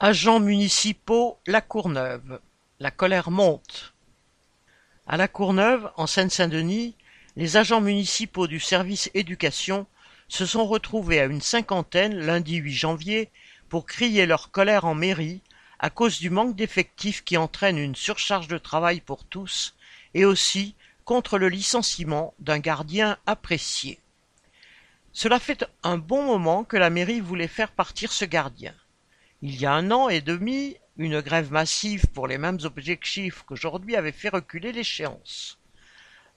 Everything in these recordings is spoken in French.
Agents municipaux La Courneuve, la colère monte. À La Courneuve, en Seine-Saint-Denis, les agents municipaux du service éducation se sont retrouvés à une cinquantaine lundi 8 janvier pour crier leur colère en mairie à cause du manque d'effectifs qui entraîne une surcharge de travail pour tous et aussi contre le licenciement d'un gardien apprécié. Cela fait un bon moment que la mairie voulait faire partir ce gardien. Il y a un an et demi, une grève massive pour les mêmes objectifs qu'aujourd'hui avait fait reculer l'échéance.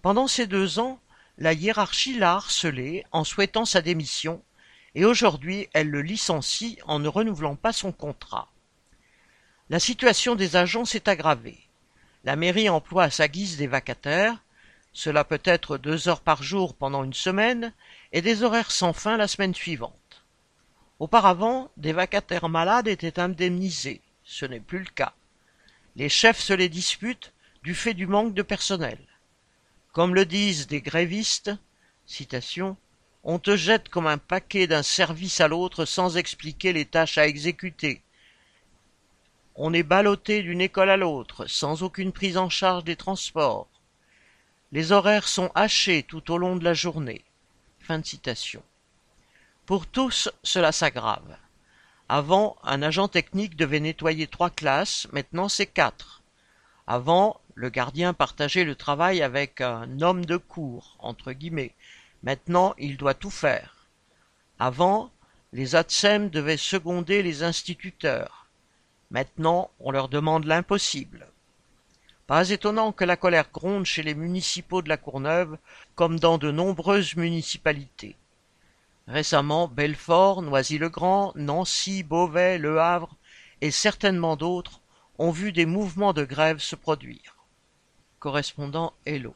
Pendant ces deux ans, la hiérarchie l'a harcelé en souhaitant sa démission, et aujourd'hui elle le licencie en ne renouvelant pas son contrat. La situation des agents s'est aggravée. La mairie emploie à sa guise des vacataires, cela peut être deux heures par jour pendant une semaine, et des horaires sans fin la semaine suivante. Auparavant, des vacataires malades étaient indemnisés. Ce n'est plus le cas. Les chefs se les disputent du fait du manque de personnel. Comme le disent des grévistes, on te jette comme un paquet d'un service à l'autre sans expliquer les tâches à exécuter. On est ballotté d'une école à l'autre, sans aucune prise en charge des transports. Les horaires sont hachés tout au long de la journée. Pour tous, cela s'aggrave. Avant, un agent technique devait nettoyer trois classes, maintenant c'est quatre. Avant, le gardien partageait le travail avec un homme de cour, entre guillemets. Maintenant, il doit tout faire. Avant, les ATSEM devaient seconder les instituteurs. Maintenant, on leur demande l'impossible. Pas étonnant que la colère gronde chez les municipaux de la Courneuve, comme dans de nombreuses municipalités. Récemment, Belfort, Noisy-le-Grand, Nancy, Beauvais, Le Havre et certainement d'autres ont vu des mouvements de grève se produire. Correspondant Hello.